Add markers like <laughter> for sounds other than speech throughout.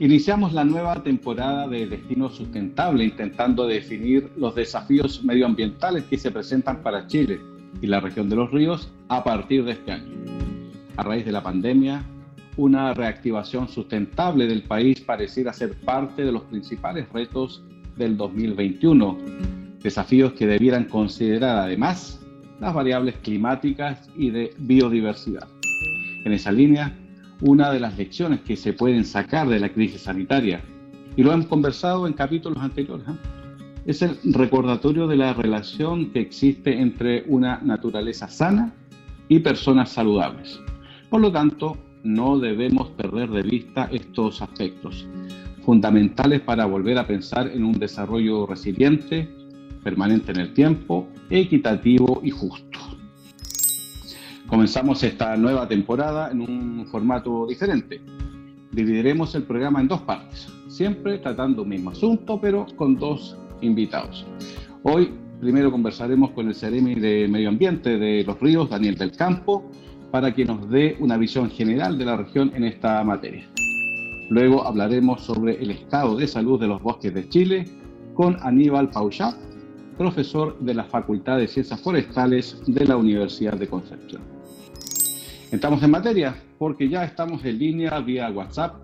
Iniciamos la nueva temporada de Destino Sustentable intentando definir los desafíos medioambientales que se presentan para Chile y la región de los ríos a partir de este año. A raíz de la pandemia, una reactivación sustentable del país pareciera ser parte de los principales retos del 2021, desafíos que debieran considerar además las variables climáticas y de biodiversidad. En esa línea, una de las lecciones que se pueden sacar de la crisis sanitaria, y lo hemos conversado en capítulos anteriores, ¿eh? es el recordatorio de la relación que existe entre una naturaleza sana y personas saludables. Por lo tanto, no debemos perder de vista estos aspectos, fundamentales para volver a pensar en un desarrollo resiliente, permanente en el tiempo, equitativo y justo. Comenzamos esta nueva temporada en un formato diferente. Dividiremos el programa en dos partes, siempre tratando un mismo asunto, pero con dos invitados. Hoy primero conversaremos con el Ceremi de Medio Ambiente de los Ríos, Daniel del Campo, para que nos dé una visión general de la región en esta materia. Luego hablaremos sobre el estado de salud de los bosques de Chile con Aníbal Pauchat, profesor de la Facultad de Ciencias Forestales de la Universidad de Concepción. Entramos en materia porque ya estamos en línea vía WhatsApp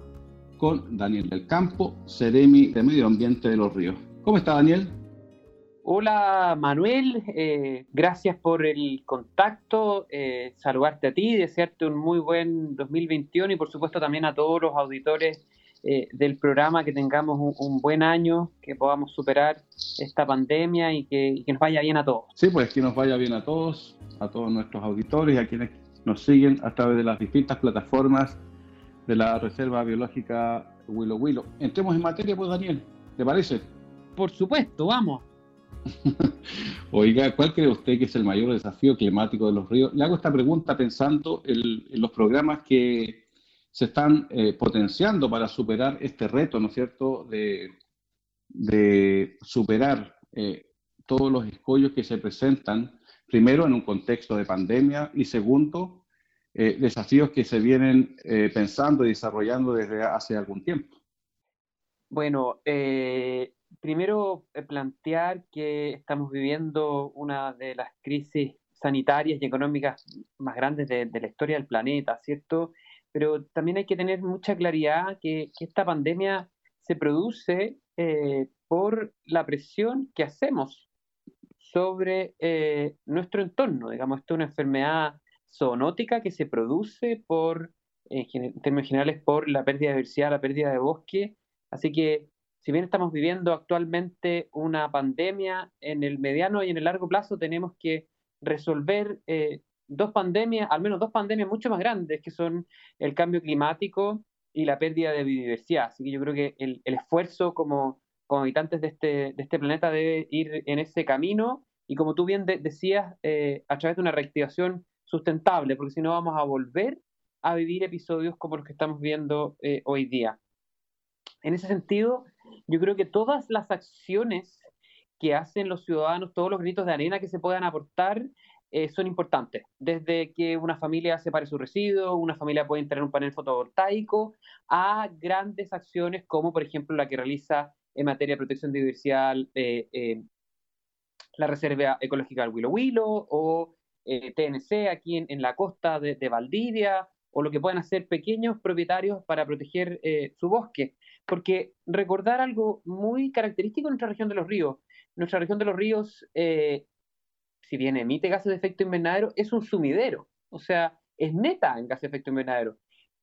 con Daniel del Campo, Ceremi de Medio Ambiente de los Ríos. ¿Cómo está Daniel? Hola Manuel, eh, gracias por el contacto, eh, saludarte a ti, desearte un muy buen 2021 y por supuesto también a todos los auditores eh, del programa, que tengamos un, buen año, que podamos superar esta pandemia y que, nos vaya bien a todos. Sí, pues que nos vaya bien a todos, a todos nuestros auditores y a quienes nos siguen a través de las distintas plataformas de la Reserva Biológica Willow Willow. Entremos en materia, pues Daniel, ¿te parece? Por supuesto, vamos. <laughs> Oiga, ¿cuál cree usted que es el mayor desafío climático de los ríos? Le hago esta pregunta pensando en los programas que se están eh, potenciando para superar este reto, ¿no es cierto?, de, superar eh, todos los escollos que se presentan, primero en un contexto de pandemia y segundo, eh, desafíos que se vienen pensando y desarrollando desde hace algún tiempo. Bueno, primero plantear que estamos viviendo una de las crisis sanitarias y económicas más grandes de, la historia del planeta, ¿cierto? pero también hay que tener mucha claridad que, esta pandemia se produce eh, por la presión que hacemos sobre eh, nuestro entorno. Digamos, esto es una enfermedad zoonótica que se produce por, en, términos generales, por la pérdida de diversidad, la pérdida de bosque. Así que, si bien estamos viviendo actualmente una pandemia, en el mediano y en el largo plazo tenemos que resolver eh, dos pandemias, al menos dos pandemias mucho más grandes, que son el cambio climático y la pérdida de biodiversidad. Así que yo creo que el, esfuerzo como, como habitantes de este, de este planeta debe ir en ese camino y como tú bien decías, eh, a través de una reactivación sustentable, porque si no vamos a volver a vivir episodios como los que estamos viendo eh, hoy día. En ese sentido, yo creo que todas las acciones que hacen los ciudadanos, todos los gritos de arena que se puedan aportar, eh, son importantes. Desde que una familia separe su residuo, una familia puede tener un panel fotovoltaico, a grandes acciones como, por ejemplo, la que realiza en materia de protección de diversidad eh, eh, la Reserva Ecológica del Huilo Huilo o TNC aquí en, la costa de, de, Valdivia o lo que pueden hacer pequeños propietarios para proteger su bosque. Porque recordar algo muy característico de nuestra región de los ríos. Nuestra región de los ríos si bien emite gases de efecto invernadero, es un sumidero, o sea, es neta en gases de efecto invernadero.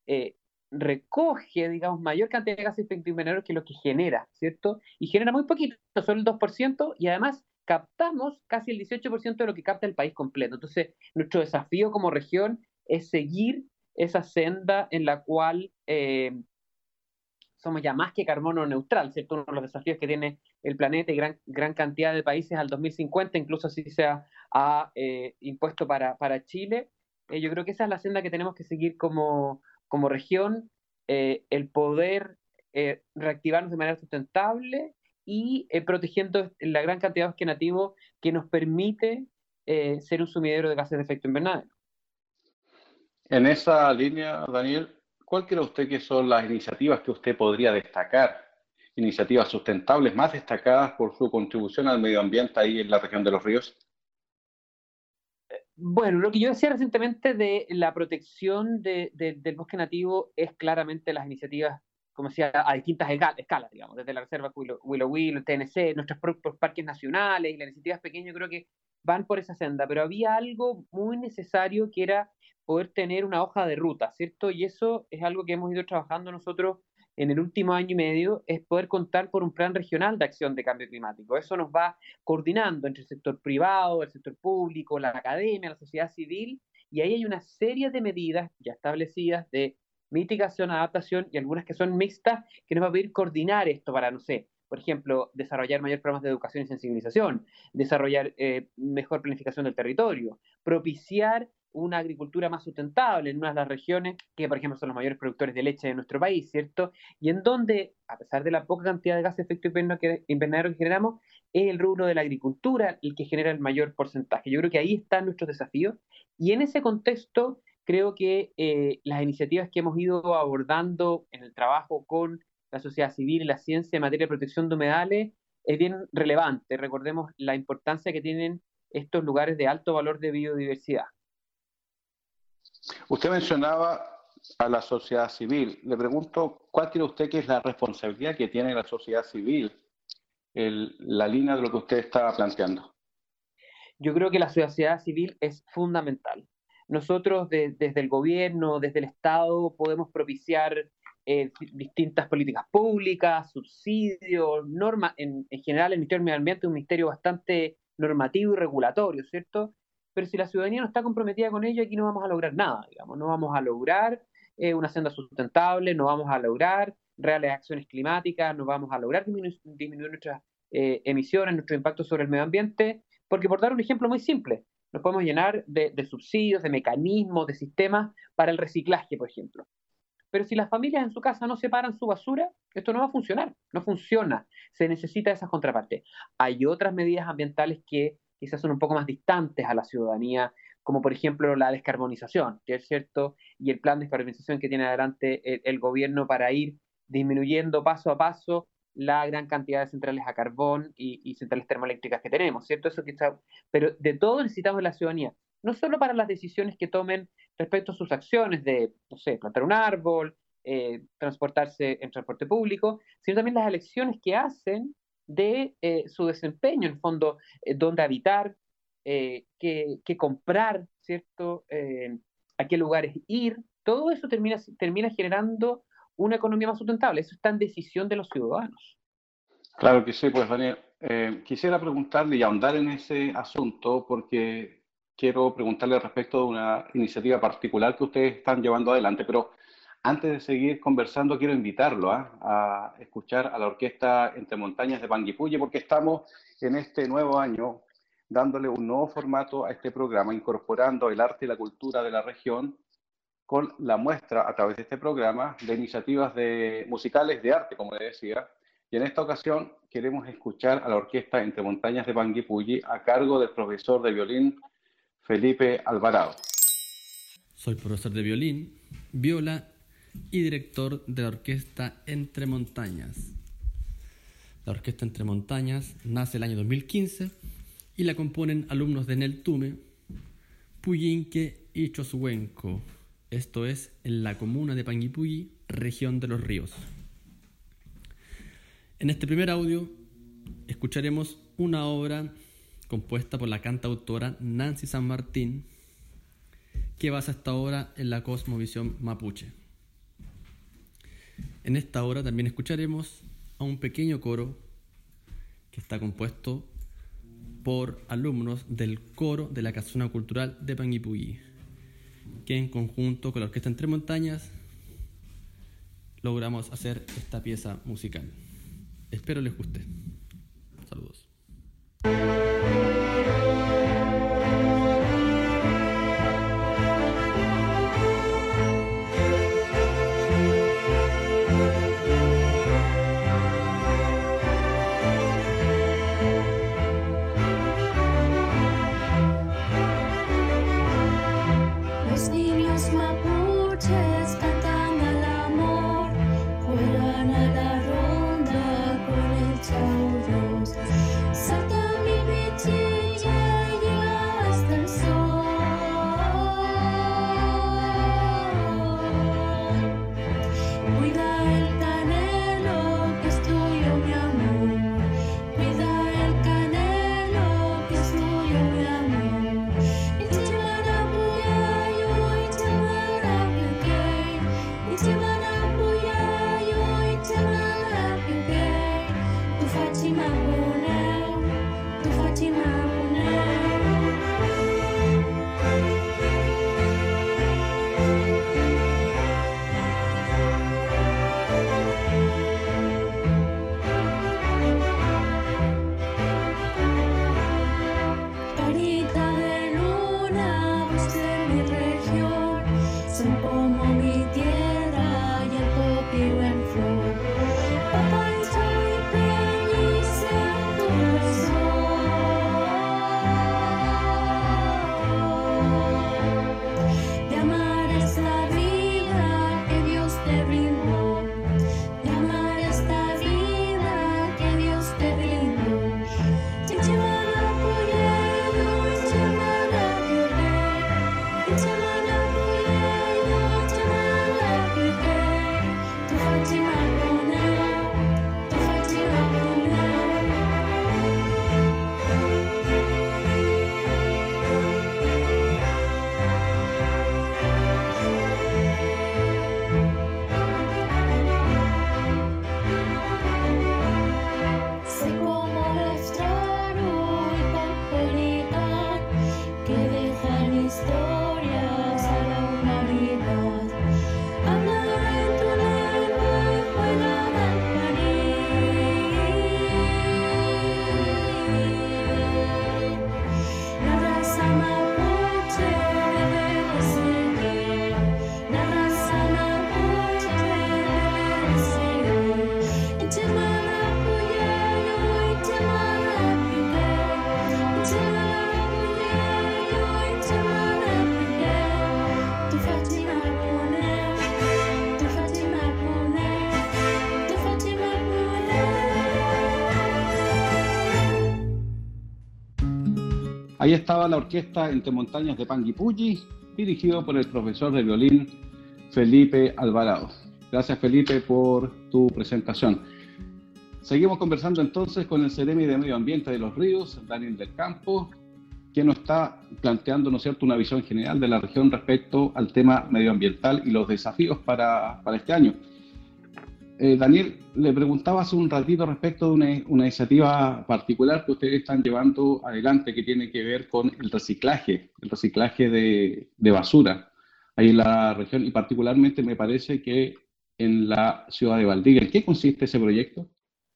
Eh, recoge, digamos, mayor cantidad de gases de efecto invernadero que lo que genera, ¿cierto? Y genera muy poquito, solo el 2%, y además captamos casi el 18% de lo que capta el país completo. Entonces, nuestro desafío como región es seguir esa senda en la cual eh, somos ya más que carbono neutral, ¿cierto? Uno de los desafíos que tiene el planeta y gran, gran cantidad de países al 2050, incluso así se ha eh, impuesto para, para Chile. Eh, yo creo que esa es la senda que tenemos que seguir como, como región, el poder reactivarnos de manera sustentable y protegiendo la gran cantidad de bosque nativo que nos permite ser un sumidero de gases de efecto invernadero. En esa línea, Daniel, ¿cuál cree usted que son las iniciativas que usted podría destacar? Iniciativas sustentables más destacadas por su contribución al medio ambiente ahí en la región de los ríos. Bueno, lo que yo decía recientemente de la protección del bosque nativo es claramente las iniciativas, como decía, a distintas escalas, digamos, desde la Reserva Willow Willow, el TNC, nuestros propios parques nacionales y las iniciativas pequeñas, creo que van por esa senda, pero había algo muy necesario que era poder tener una hoja de ruta, ¿cierto? Y eso es algo que hemos ido trabajando nosotros en el último año y medio, es poder contar por un plan regional de acción de cambio climático. Eso nos va coordinando entre el sector privado, el sector público, la academia, la sociedad civil, y ahí hay una serie de medidas ya establecidas de mitigación, adaptación y algunas que son mixtas que nos va a pedir coordinar esto para, no sé, por ejemplo, desarrollar mayores programas de educación y sensibilización, desarrollar eh, mejor planificación del territorio, propiciar una agricultura más sustentable en una de las regiones que, por ejemplo, son los mayores productores de leche de nuestro país, ¿cierto? Y en donde, a pesar de la poca cantidad de gases de efecto invernadero que generamos, es el rubro de la agricultura el que genera el mayor porcentaje. Yo creo que ahí están nuestros desafíos y en ese contexto creo que eh, las iniciativas que hemos ido abordando en el trabajo con la sociedad civil y la ciencia en materia de protección de humedales es bien relevante. Recordemos la importancia que tienen estos lugares de alto valor de biodiversidad. Usted mencionaba a la sociedad civil. Le pregunto, ¿cuál cree usted que es la responsabilidad que tiene la sociedad civil en la línea de lo que usted estaba planteando? Yo creo que la sociedad civil es fundamental. Nosotros desde el gobierno, desde el Estado, podemos propiciar eh, distintas políticas públicas, subsidios, normas. En, en, general, el Ministerio del Medio Ambiente es un ministerio bastante normativo y regulatorio, ¿cierto? pero si la ciudadanía no está comprometida con ello, aquí no vamos a lograr nada, digamos, no vamos a lograr eh, una senda sustentable, no vamos a lograr reales acciones climáticas, no vamos a lograr disminuir, nuestras eh, emisiones, nuestro impacto sobre el medio ambiente, porque por dar un ejemplo muy simple, nos podemos llenar de, subsidios, de mecanismos, de sistemas para el reciclaje, por ejemplo. Pero si las familias en su casa no separan su basura, esto no va a funcionar, no funciona. Se necesita esa contraparte. Hay otras medidas ambientales que quizás son un poco más distantes a la ciudadanía, como por ejemplo la descarbonización, que es cierto, y el plan de descarbonización que tiene adelante el, gobierno para ir disminuyendo paso a paso la gran cantidad de centrales a carbón y, centrales termoeléctricas que tenemos, ¿cierto? Eso quizá, pero de todo necesitamos la ciudadanía, no solo para las decisiones que tomen respecto a sus acciones de, no sé, plantar un árbol, eh, transportarse en transporte público, sino también las elecciones que hacen de eh, su desempeño, en fondo, eh, dónde habitar, eh, qué, comprar, ¿cierto? a qué lugares ir. Todo eso termina generando una economía más sustentable. Eso está en decisión de los ciudadanos. Claro que sí, pues Daniel. quisiera preguntarle y ahondar en ese asunto porque quiero preguntarle respecto de una iniciativa particular que ustedes están llevando adelante, pero antes de seguir conversando, quiero invitarlo ¿ah? a escuchar a la orquesta Entre Montañas de Panguipulli, porque estamos en este nuevo año dándole un nuevo formato a este programa, incorporando el arte y la cultura de la región con la muestra a través de este programa de iniciativas de, musicales de arte, como le decía. Y en esta ocasión queremos escuchar a la orquesta Entre Montañas de Panguipulli a cargo del profesor de violín Felipe Alvarado. Soy profesor de violín, viola y director de la orquesta Entre Montañas. La orquesta Entre Montañas nace el año 2015 y la componen alumnos de Neltume, Puyinque y Chosuenco, esto es en la comuna de Panguipulli, región de los ríos. En este primer audio escucharemos una obra compuesta por la cantautora Nancy San Martín, que basa esta obra en la cosmovisión mapuche. En esta hora también escucharemos a un pequeño coro que está compuesto por alumnos del coro de la Casona Cultural de Panguipulli, que en conjunto con la Orquesta Entre Montañas logramos hacer esta pieza musical. Espero les guste. Saludos. Ahí estaba la orquesta Entre Montañas de Panguipulli, dirigido por el profesor de violín Felipe Alvarado. Gracias Felipe por tu presentación. Seguimos conversando entonces con el Ceremi de Medio Ambiente de los Ríos, Daniel del Campo, quien nos está planteando, ¿no cierto?, una visión general de la región respecto al tema medioambiental y los desafíos para este año. Eh, Daniel, le preguntaba hace un ratito respecto de una, iniciativa particular que ustedes están llevando adelante que tiene que ver con el reciclaje, el reciclaje de, basura ahí en la región y particularmente me parece que en la ciudad de Valdivia. ¿En qué consiste ese proyecto?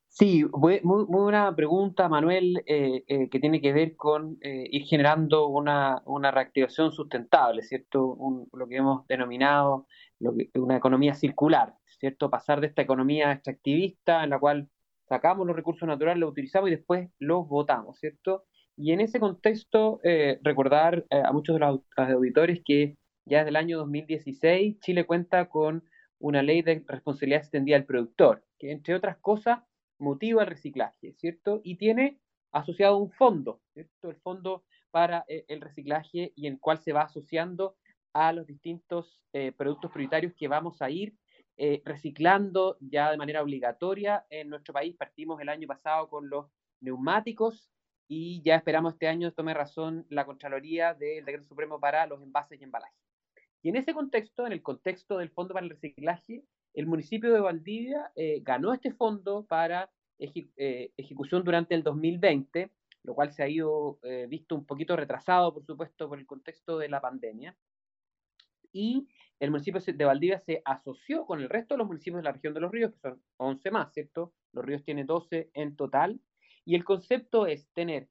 Sí, muy, buena pregunta, Manuel, eh, eh, que tiene que ver con ir generando una, reactivación sustentable, ¿cierto? lo que hemos denominado una economía circular. ¿Cierto? Pasar de esta economía extractivista en la cual sacamos los recursos naturales, los utilizamos y después los votamos, ¿cierto? Y en ese contexto, eh, recordar eh, a muchos de los auditores que ya desde el año 2016 Chile cuenta con una ley de responsabilidad extendida del productor, que entre otras cosas motiva el reciclaje, ¿cierto? Y tiene asociado un fondo, ¿cierto? El fondo para eh, el reciclaje y en el cual se va asociando a los distintos productos prioritarios que vamos a ir eh, reciclando ya de manera obligatoria en nuestro país. Partimos el año pasado con los neumáticos y ya esperamos este año tome razón la Contraloría del Decreto Supremo para los envases y embalajes. Y en ese contexto, en el contexto del Fondo para el Reciclaje, el municipio de Valdivia eh, ganó este fondo para eh, ejecución durante el 2020, lo cual se ha ido visto un poquito retrasado, por supuesto, por el contexto de la pandemia. y el municipio de Valdivia se asoció con el resto de los municipios de la región de los ríos, que son 11 más, ¿cierto? Los ríos tienen 12 en total, y el concepto es tener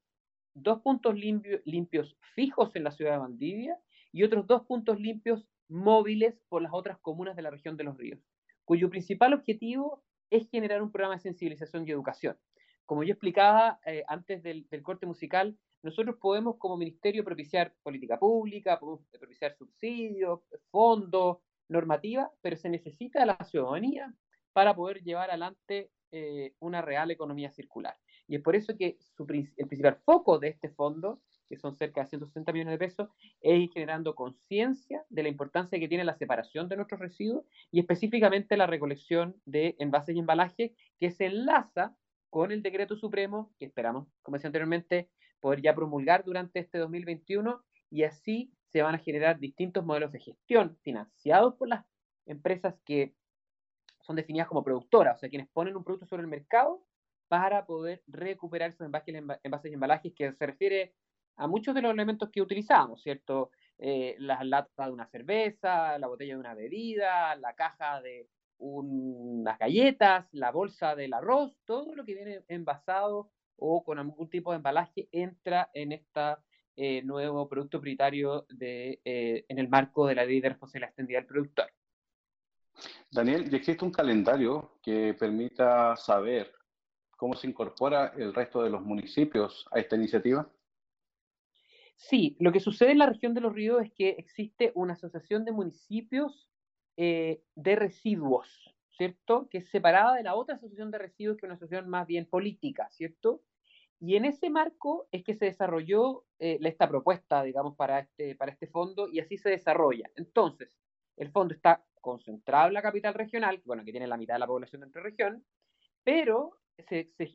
dos puntos limpios fijos en la ciudad de Valdivia y otros dos puntos limpios móviles por las otras comunas de la región de los ríos, cuyo principal objetivo es generar un programa de sensibilización y educación. Como yo explicaba eh, antes del, corte musical, nosotros podemos como ministerio propiciar política pública, podemos propiciar subsidios, fondos, normativa, pero se necesita la ciudadanía para poder llevar adelante eh, una real economía circular. Y es por eso que el principal foco de este fondo, que son cerca de 160 millones de pesos, es ir generando conciencia de la importancia que tiene la separación de nuestros residuos y específicamente la recolección de envases y embalajes que se enlaza con el decreto supremo que esperamos, como decía anteriormente, poder ya promulgar durante este 2021 y así se van a generar distintos modelos de gestión financiados por las empresas que son definidas como productoras, o sea, quienes ponen un producto sobre el mercado para poder recuperar esos envases, y embalajes que se refiere a muchos de los elementos que utilizamos, ¿cierto? Eh, la lata de una cerveza, la botella de una bebida, la caja de unas galletas, la bolsa del arroz, todo lo que viene envasado o con algún tipo de embalaje entra en este nuevo producto prioritario de, eh, en el marco de la ley de responsabilidad extendida del productor. Daniel, ¿y existe un calendario que permita saber cómo se incorpora el resto de los municipios a esta iniciativa? Sí, lo que sucede en la región de los ríos es que existe una asociación de municipios eh, de residuos, ¿cierto? Que es separada de la otra asociación de residuos, que es una asociación más bien política, ¿cierto? Y en ese marco es que se desarrolló eh, esta propuesta, digamos, para este, para este fondo y así se desarrolla. Entonces, el fondo está concentrado en la capital regional, bueno, que tiene la mitad de la población dentro de región, pero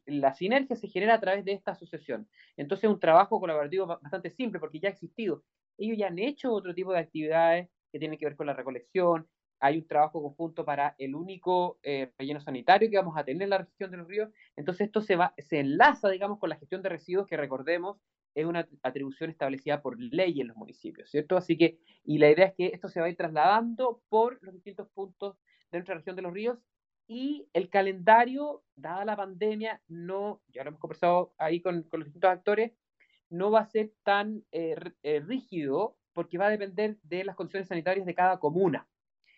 la sinergia se genera a través de esta asociación. Entonces es un trabajo colaborativo bastante simple porque ya ha existido. Ellos ya han hecho otro tipo de actividades que tienen que ver con la recolección. Hay un trabajo conjunto para el único eh, relleno sanitario que vamos a tener en la región de los ríos. Entonces esto se, va, se enlaza, digamos, con la gestión de residuos que recordemos es una atribución establecida por ley en los municipios, ¿cierto? Así que, y la idea es que esto se va a ir trasladando por los distintos puntos de nuestra región de los ríos y el calendario, dada la pandemia, no, ya lo hemos conversado ahí con, los distintos actores, no va a ser tan eh, eh, rígido porque va a depender de las condiciones sanitarias de cada comuna.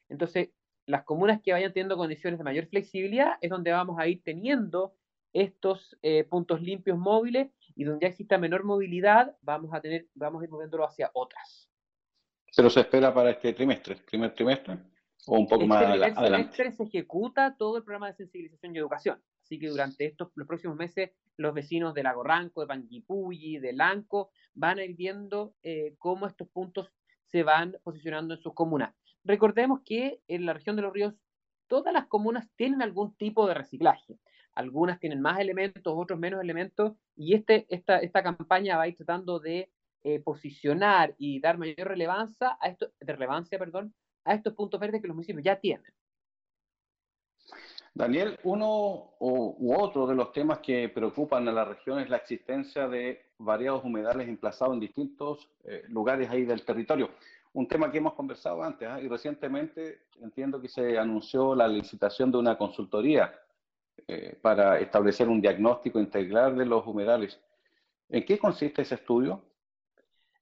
Entonces, las comunas que vayan teniendo condiciones de mayor flexibilidad es donde vamos a ir teniendo estos eh, puntos limpios móviles y donde ya exista menor movilidad, vamos a tener, vamos a ir moviéndolo hacia otras. Pero se espera para este trimestre, primer trimestre. O un poco este más adelante. se ejecuta todo el programa de sensibilización y educación. Así que durante estos los próximos meses, los vecinos de Lago Ranco, de Panguipulli, de Lanco, van a ir viendo eh, cómo estos puntos se van posicionando en sus comunas. Recordemos que en la región de los ríos, todas las comunas tienen algún tipo de reciclaje. Algunas tienen más elementos, otros menos elementos, y este, esta, campaña va a ir tratando de eh, posicionar y dar mayor relevancia a relevancia, perdón, a estos puntos verdes que los municipios ya tienen. Daniel, uno u otro de los temas que preocupan a la región es la existencia de variados humedales emplazados en distintos eh, lugares ahí del territorio. Un tema que hemos conversado antes ¿ah? y recientemente entiendo que se anunció la licitación de una consultoría eh, para establecer un diagnóstico integral de los humedales. ¿En qué consiste ese estudio?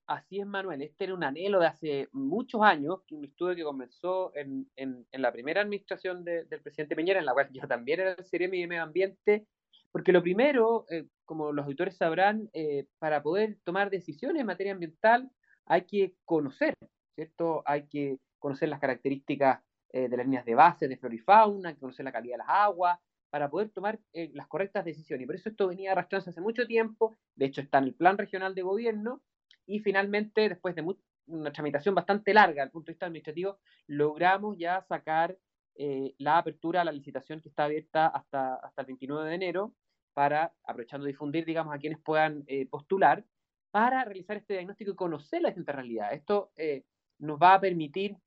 Así es, Manuel. Este era un anhelo de hace muchos años, un estudio que comenzó en, en, la primera administración del presidente Peñera, en la cual yo también era el Seremi de Medio Ambiente, porque lo primero, eh, como los auditores sabrán, eh, para poder tomar decisiones en materia ambiental hay que conocer, ¿cierto? Hay que conocer las características eh, de las líneas de base de flora y fauna, hay que conocer la calidad de las aguas, para poder tomar las correctas decisiones. Y por eso esto venía arrastrándose hace mucho tiempo, de hecho está en el plan regional de gobierno, y finalmente, después de una tramitación bastante larga desde el punto de vista administrativo, logramos ya sacar eh, la apertura a la licitación que está abierta hasta, hasta el 29 de enero para, aprovechando difundir, digamos, a quienes puedan eh, postular, para realizar este diagnóstico y conocer la distintas realidad. Esto eh, nos va a permitir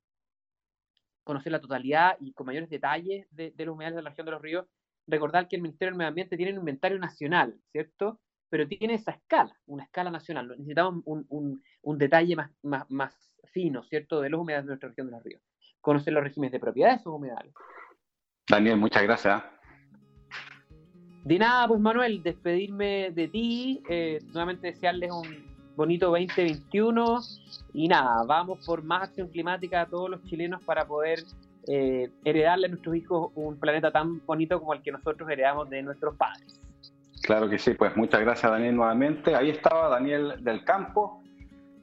conocer la totalidad y con mayores detalles de, de los humedales de la región de los ríos. Recordar que el Ministerio del Medio Ambiente tiene un inventario nacional, ¿cierto? pero tiene esa escala, una escala nacional. Necesitamos un, un, un detalle más, más, más, fino, ¿cierto?, de los humedales de nuestra región de los ríos. Conocer los regímenes de propiedad de esos humedales. Daniel, muchas gracias. De nada, pues Manuel, despedirme de ti, eh, nuevamente desearles un bonito 2021 y nada, vamos por más acción climática a todos los chilenos para poder eh, heredarle a nuestros hijos un planeta tan bonito como el que nosotros heredamos de nuestros padres. Claro que sí, pues muchas gracias Daniel nuevamente. Ahí estaba Daniel del Campo,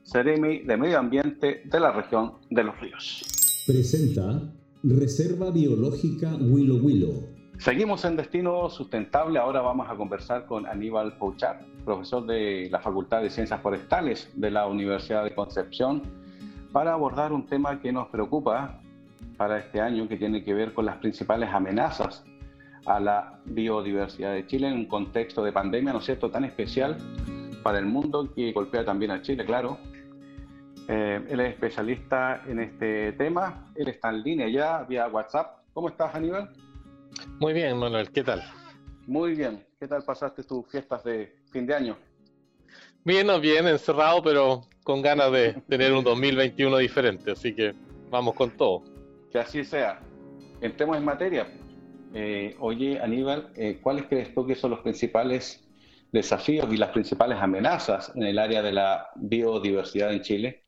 Ceremi de Medio Ambiente de la región de los ríos. Presenta Reserva Biológica Willow Willow. Seguimos en Destino Sustentable. Ahora vamos a conversar con Aníbal Pouchar, profesor de la Facultad de Ciencias Forestales de la Universidad de Concepción, para abordar un tema que nos preocupa para este año, que tiene que ver con las principales amenazas a la biodiversidad de Chile en un contexto de pandemia, ¿no es cierto?, tan especial para el mundo que golpea también a Chile, claro. Eh, él es especialista en este tema, él está en línea ya vía WhatsApp. ¿Cómo estás, Aníbal? Muy bien, Manuel, ¿qué tal? Muy bien, ¿qué tal pasaste tus fiestas de fin de año? Bien, bien, encerrado, pero con ganas de tener un 2021 diferente, así que vamos con todo. Que así sea. Entremos en materia. Eh, oye, Aníbal, eh, ¿cuáles crees tú que son los principales desafíos y las principales amenazas en el área de la biodiversidad en Chile?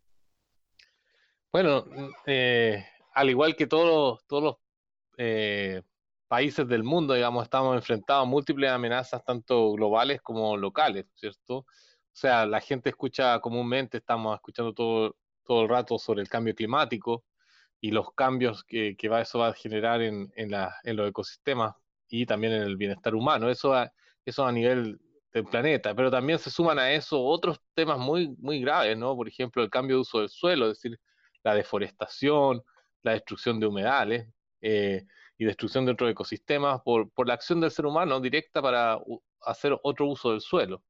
Bueno, eh, al igual que todos, todos los países del mundo, digamos, estamos enfrentados a múltiples amenazas, tanto globales como locales, ¿cierto? O sea, la gente escucha comúnmente, estamos escuchando todo, todo el rato sobre el cambio climático, y los cambios que, que va, eso va a generar en, en, la, en, los ecosistemas y también en el bienestar humano. Eso a, eso a nivel del planeta, pero también se suman a eso otros temas muy, muy graves, ¿no? Por ejemplo, el cambio de uso del suelo, es decir, la deforestación, la destrucción de humedales eh, y destrucción de otros ecosistemas por, por la acción del ser humano directa para hacer otro uso del suelo.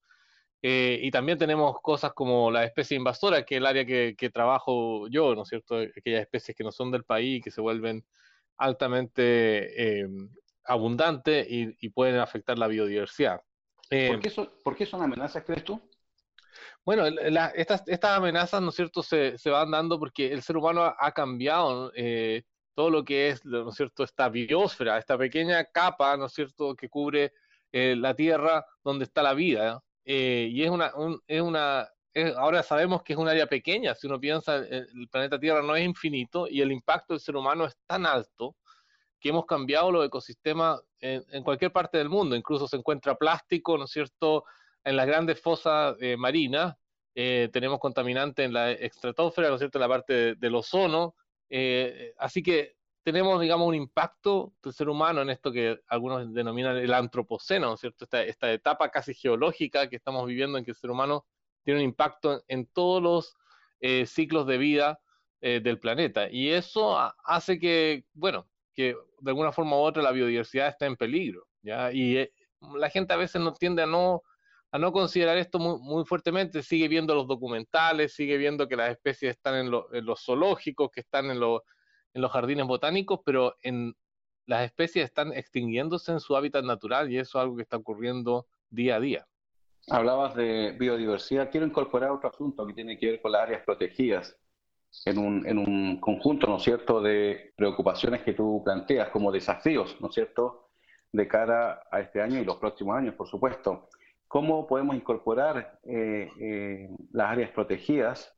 Eh, y también tenemos cosas como la especie invasora, que es el área que, trabajo yo, ¿no es cierto? Aquellas especies que no son del país, que se vuelven altamente eh, abundantes y, pueden afectar la biodiversidad. Eh, ¿Por, qué son, amenazas, crees tú? Bueno, estas, estas amenazas, ¿no es cierto?, se, se, van dando porque el ser humano ha, cambiado todo lo que es, ¿no es cierto?, esta biosfera, esta pequeña capa, ¿no es cierto?, que cubre la Tierra donde está la vida. Eh, y es una, es una ahora sabemos que es un área pequeña, si uno piensa, eh, el planeta Tierra no es infinito y el impacto del ser humano es tan alto que hemos cambiado los ecosistemas en, cualquier parte del mundo, incluso se encuentra plástico, ¿no es cierto?, en las grandes fosas eh, marinas, tenemos contaminantes en la estratosfera, ¿no es cierto?, en la parte del ozono, así que tenemos, digamos, un impacto del ser humano en esto que algunos denominan el antropoceno, ¿no es cierto? Esta, esta etapa casi geológica que estamos viviendo en que el ser humano tiene un impacto en, todos los eh, ciclos de vida eh, del planeta. Y eso hace que, bueno, que de alguna forma u otra la biodiversidad está en peligro, ¿ya? Y eh, la gente a veces no tiende a no, a no considerar esto muy, muy, fuertemente, sigue viendo los documentales, sigue viendo que las especies están en, en los zoológicos, que están en los en los jardines botánicos, pero en las especies están extinguiéndose en su hábitat natural y eso es algo que está ocurriendo día a día. Hablabas de biodiversidad. Quiero incorporar otro asunto que tiene que ver con las áreas protegidas en un, en un conjunto, ¿no cierto?, de preocupaciones que tú planteas como desafíos, ¿no es cierto?, de cara a este año y los próximos años, por supuesto. ¿Cómo podemos incorporar eh, eh, las áreas protegidas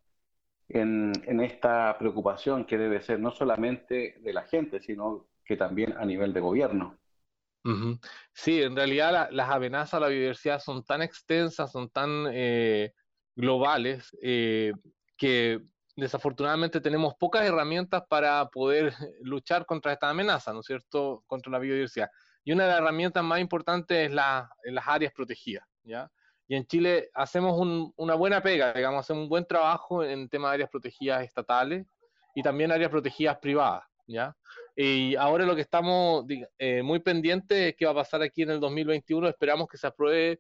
en, esta preocupación que debe ser no solamente de la gente, sino que también a nivel de gobierno. Sí, en realidad las amenazas a la biodiversidad son tan extensas, son tan eh, globales, eh, que desafortunadamente tenemos pocas herramientas para poder <laughs> luchar contra esta amenaza, ¿no es cierto?, contra la biodiversidad. Y una de las herramientas más importantes es la, las áreas protegidas, ¿ya? Y en Chile hacemos una buena pega, digamos, hacemos un buen trabajo en tema de áreas protegidas estatales y también áreas protegidas privadas, ¿ya? Y ahora lo que estamos eh, muy pendientes es qué va a pasar aquí en el 2021. Esperamos que se apruebe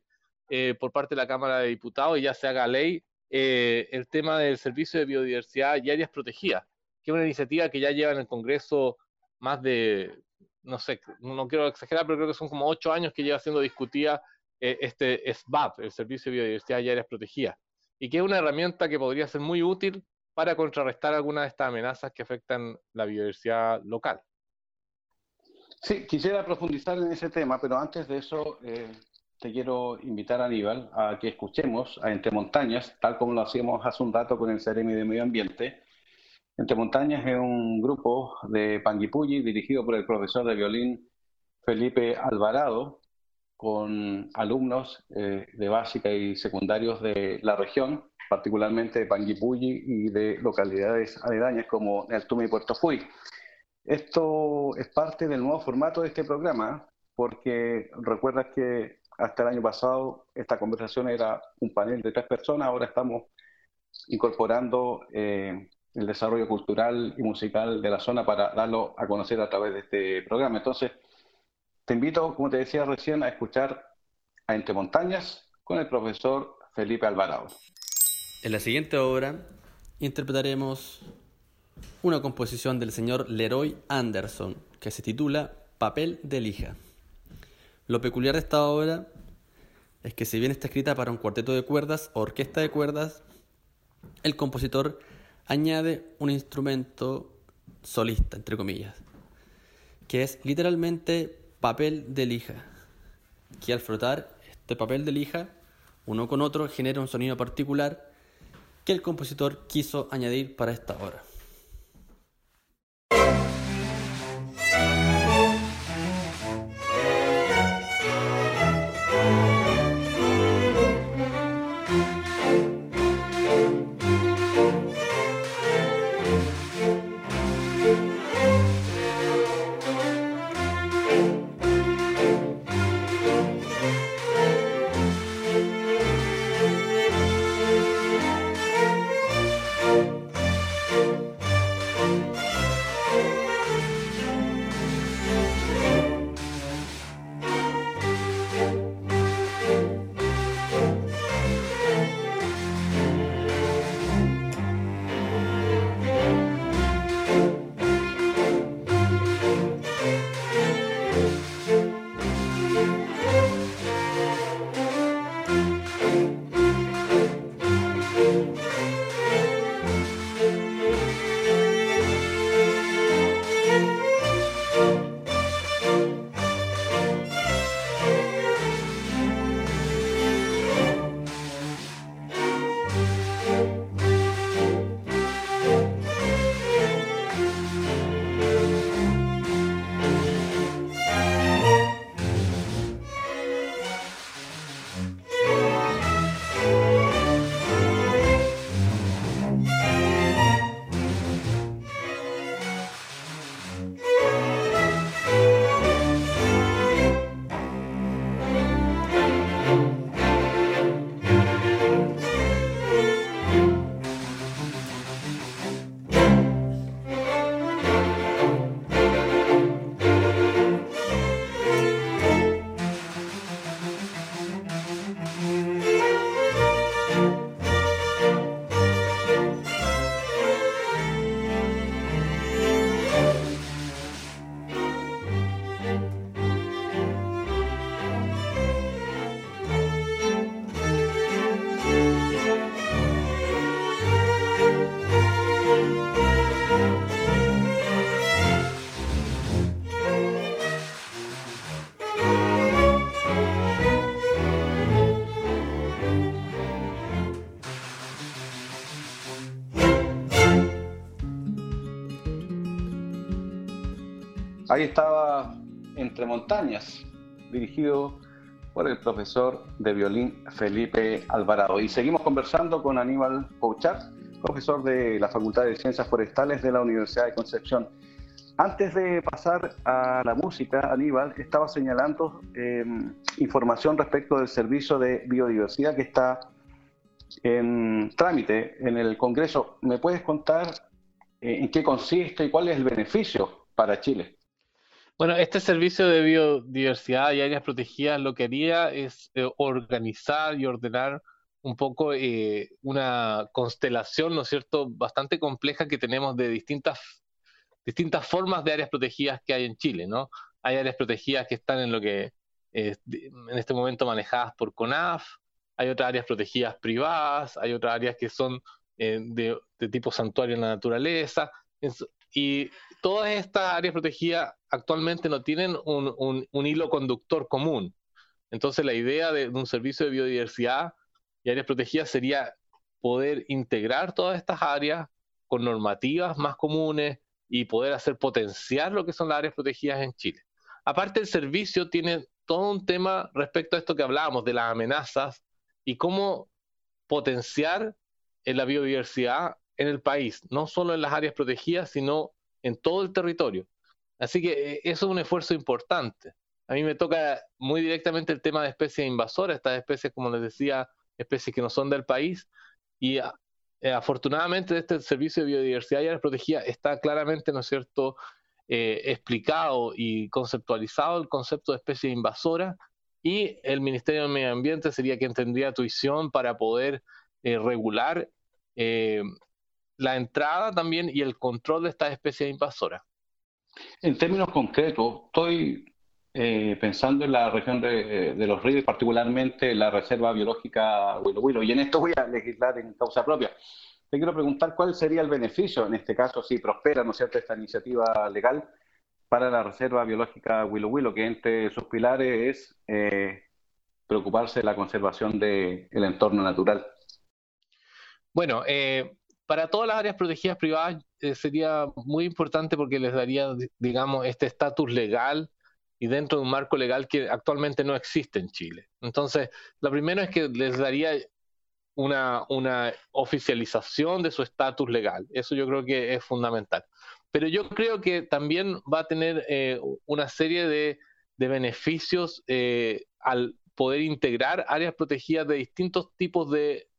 eh, por parte de la Cámara de Diputados y ya se haga ley eh, el tema del servicio de biodiversidad y áreas protegidas, que es una iniciativa que ya lleva en el Congreso más de, no sé, no quiero exagerar, pero creo que son como ocho años que lleva siendo discutida eh, este SBAP, el Servicio de Biodiversidad y Áreas Protegidas, y que es una herramienta que podría ser muy útil para contrarrestar algunas de estas amenazas que afectan la biodiversidad local. Sí, quisiera profundizar en ese tema, pero antes de eso eh, te quiero invitar, Aníbal, a que escuchemos a Entre Montañas, tal como lo hacíamos hace un rato con el Ceremi de Medio Ambiente. Entre Montañas es un grupo de Panguipulli dirigido por el profesor de violín Felipe Alvarado, con alumnos eh, de básica y secundarios de la región, particularmente de Panguipulli y de localidades aledañas como Neltume y Puerto Fui. Esto es parte del nuevo formato de este programa, porque recuerdas que hasta el año pasado esta conversación era un panel de tres personas, ahora estamos incorporando eh, el desarrollo cultural y musical de la zona para darlo a conocer a través de este programa. Entonces, te invito, como te decía recién, a escuchar a Entre Montañas con el profesor Felipe Alvarado. En la siguiente obra interpretaremos una composición del señor Leroy Anderson que se titula Papel de lija. Lo peculiar de esta obra es que si bien está escrita para un cuarteto de cuerdas o orquesta de cuerdas, el compositor añade un instrumento solista, entre comillas, que es literalmente papel de lija, que al frotar este papel de lija uno con otro genera un sonido particular que el compositor quiso añadir para esta obra. Ahí estaba Entre Montañas, dirigido por el profesor de violín Felipe Alvarado. Y seguimos conversando con Aníbal Pouchat, profesor de la Facultad de Ciencias Forestales de la Universidad de Concepción. Antes de pasar a la música, Aníbal estaba señalando em, información respecto del servicio de biodiversidad que está en trámite en el Congreso. ¿Me puedes contar eh, en qué consiste y cuál es el beneficio para Chile? Bueno, este servicio de biodiversidad y áreas protegidas lo que haría es eh, organizar y ordenar un poco eh, una constelación, ¿no es cierto?, bastante compleja que tenemos de distintas, distintas formas de áreas protegidas que hay en Chile, ¿no? Hay áreas protegidas que están en lo que en este momento manejadas por CONAF, hay otras áreas protegidas privadas, hay otras áreas que son eh, de, tipo santuario en la naturaleza. Y todas estas áreas protegidas actualmente no tienen un, hilo conductor común. Entonces la idea de, un servicio de biodiversidad y áreas protegidas sería poder integrar todas estas áreas con normativas más comunes y poder hacer potenciar lo que son las áreas protegidas en Chile. Aparte, el servicio tiene todo un tema respecto a esto que hablábamos de las amenazas y cómo potenciar la biodiversidad en el país, no solo en las áreas protegidas, sino en todo el territorio. Así que eh, eso es un esfuerzo importante. A mí me toca muy directamente el tema de especies invasoras, estas especies, como les decía, especies que no son del país, y eh, afortunadamente este servicio de biodiversidad y áreas protegidas está claramente, ¿no es cierto?, eh, explicado y conceptualizado el concepto de especie invasora y el Ministerio del Medio Ambiente sería quien tendría tuición para poder eh, regular la entrada también y el control de estas especies invasoras. En términos concretos, estoy pensando en la región de, los ríos, particularmente la Reserva Biológica Huilo Huilo, y en esto voy a legislar en causa propia te quiero preguntar cuál sería el beneficio, en este caso, si prospera, ¿no es cierto?, esta iniciativa legal para la Reserva Biológica Willow Willow, que entre sus pilares es eh, preocuparse de la conservación del entorno natural. Bueno, eh, para todas las áreas protegidas privadas eh, sería muy importante porque les daría, digamos, este estatus legal y dentro de un marco legal que actualmente no existe en Chile. Entonces, lo primero es que les daría una, una oficialización de su estatus legal. Eso yo creo que es fundamental. Pero yo creo que también va a tener eh, una serie de, beneficios eh, al poder integrar áreas protegidas de distintos tipos de,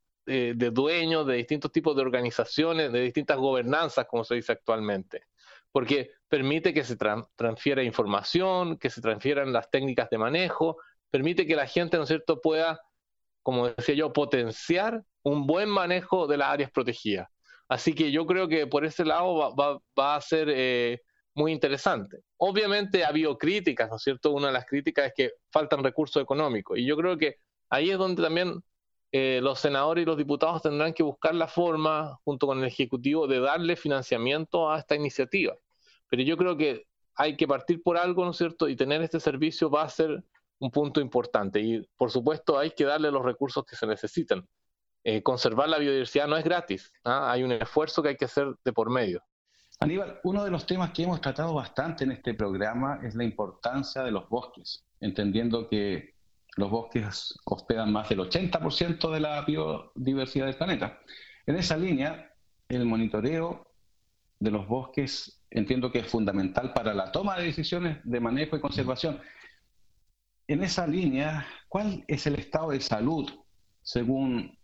dueños, de distintos tipos de organizaciones, de distintas gobernanzas, como se dice actualmente. Porque permite que se transfiera información, que se transfieran las técnicas de manejo, permite que la gente, ¿no es cierto?, pueda como decía yo, potenciar un buen manejo de las áreas protegidas. Así que yo creo que por ese lado va, a ser eh, muy interesante. Obviamente ha habido críticas, ¿no es cierto? Una de las críticas es que faltan recursos económicos. Y yo creo que ahí es donde también eh, los senadores y los diputados tendrán que buscar la forma, junto con el Ejecutivo, de darle financiamiento a esta iniciativa. Pero yo creo que hay que partir por algo, ¿no es cierto? Y tener este servicio va a ser un punto importante. Y por supuesto hay que darle los recursos que se necesitan. Eh, conservar la biodiversidad no es gratis, ¿ah? hay un esfuerzo que hay que hacer de por medio. Aníbal, uno de los temas que hemos tratado bastante en este programa es la importancia de los bosques, entendiendo que los bosques hospedan más del 80% de la biodiversidad del planeta. En esa línea, el monitoreo de los bosques entiendo que es fundamental para la toma de decisiones de manejo y conservación en esa línea, ¿cuál es el estado de salud, según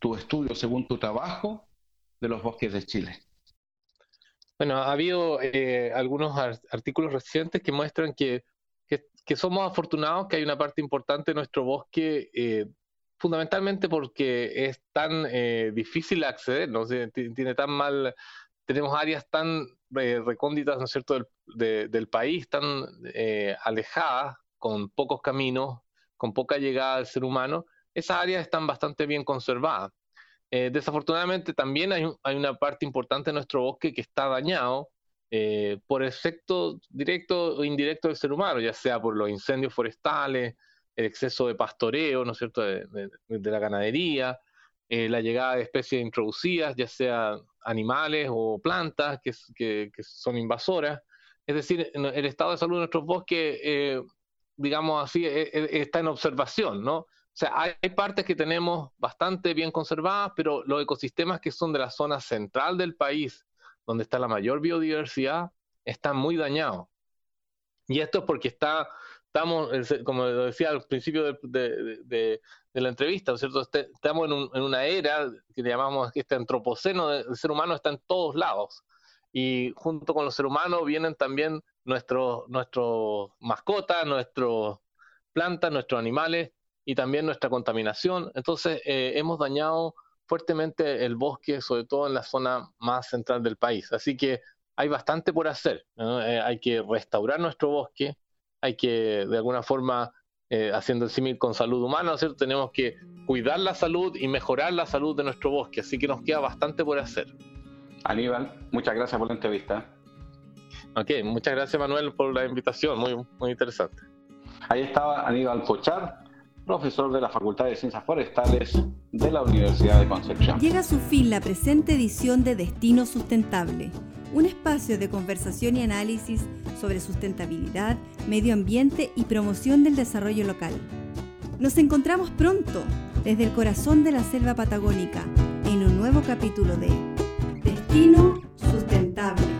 tu estudio, según tu trabajo, de los bosques de Chile? Bueno, ha habido eh, algunos artículos recientes que muestran que, somos afortunados, que hay una parte importante de nuestro bosque, eh, fundamentalmente porque es tan eh, difícil acceder, ¿no? tiene tan mal, tenemos áreas tan recónditas, ¿no es cierto?, del, del país, tan alejadas con pocos caminos, con poca llegada al ser humano, esas áreas están bastante bien conservadas. Eh, desafortunadamente también hay, una parte importante de nuestro bosque que está dañado eh, por efecto directo o indirecto del ser humano, ya sea por los incendios forestales, el exceso de pastoreo, ¿no es cierto?, de, la ganadería, eh, la llegada de especies introducidas, ya sea animales o plantas que, son invasoras. Es decir, el estado de salud de nuestros bosques digamos así, e, e, está en observación, ¿no? O sea, hay partes que tenemos bastante bien conservadas, pero los ecosistemas que son de la zona central del país, donde está la mayor biodiversidad, están muy dañados. Y esto es porque está, estamos, como lo decía al principio de, la entrevista, ¿cierto? Este, estamos en, en, una era que llamamos este antropoceno, el ser humano está en todos lados. Y junto con los seres humanos vienen también nuestros nuestro mascotas, nuestras plantas, nuestros animales y también nuestra contaminación. Entonces, eh, hemos dañado fuertemente el bosque, sobre todo en la zona más central del país. Así que hay bastante por hacer. Eh, hay que restaurar nuestro bosque, hay que de alguna forma eh, haciendo el símil con salud humana, ¿cierto? Tenemos que cuidar la salud y mejorar la salud de nuestro bosque, así que nos queda bastante por hacer. Aníbal, muchas gracias por la entrevista. Ok, muchas gracias Manuel por la invitación, muy, muy interesante. Ahí estaba Aníbal Cochar, profesor de la Facultad de Ciencias Forestales de la Universidad de Concepción. Llega a su fin la presente edición de Destino Sustentable, un espacio de conversación y análisis sobre sustentabilidad, medio ambiente y promoción del desarrollo local. Nos encontramos pronto desde el corazón de la selva patagónica en un nuevo capítulo de Destino Sustentable.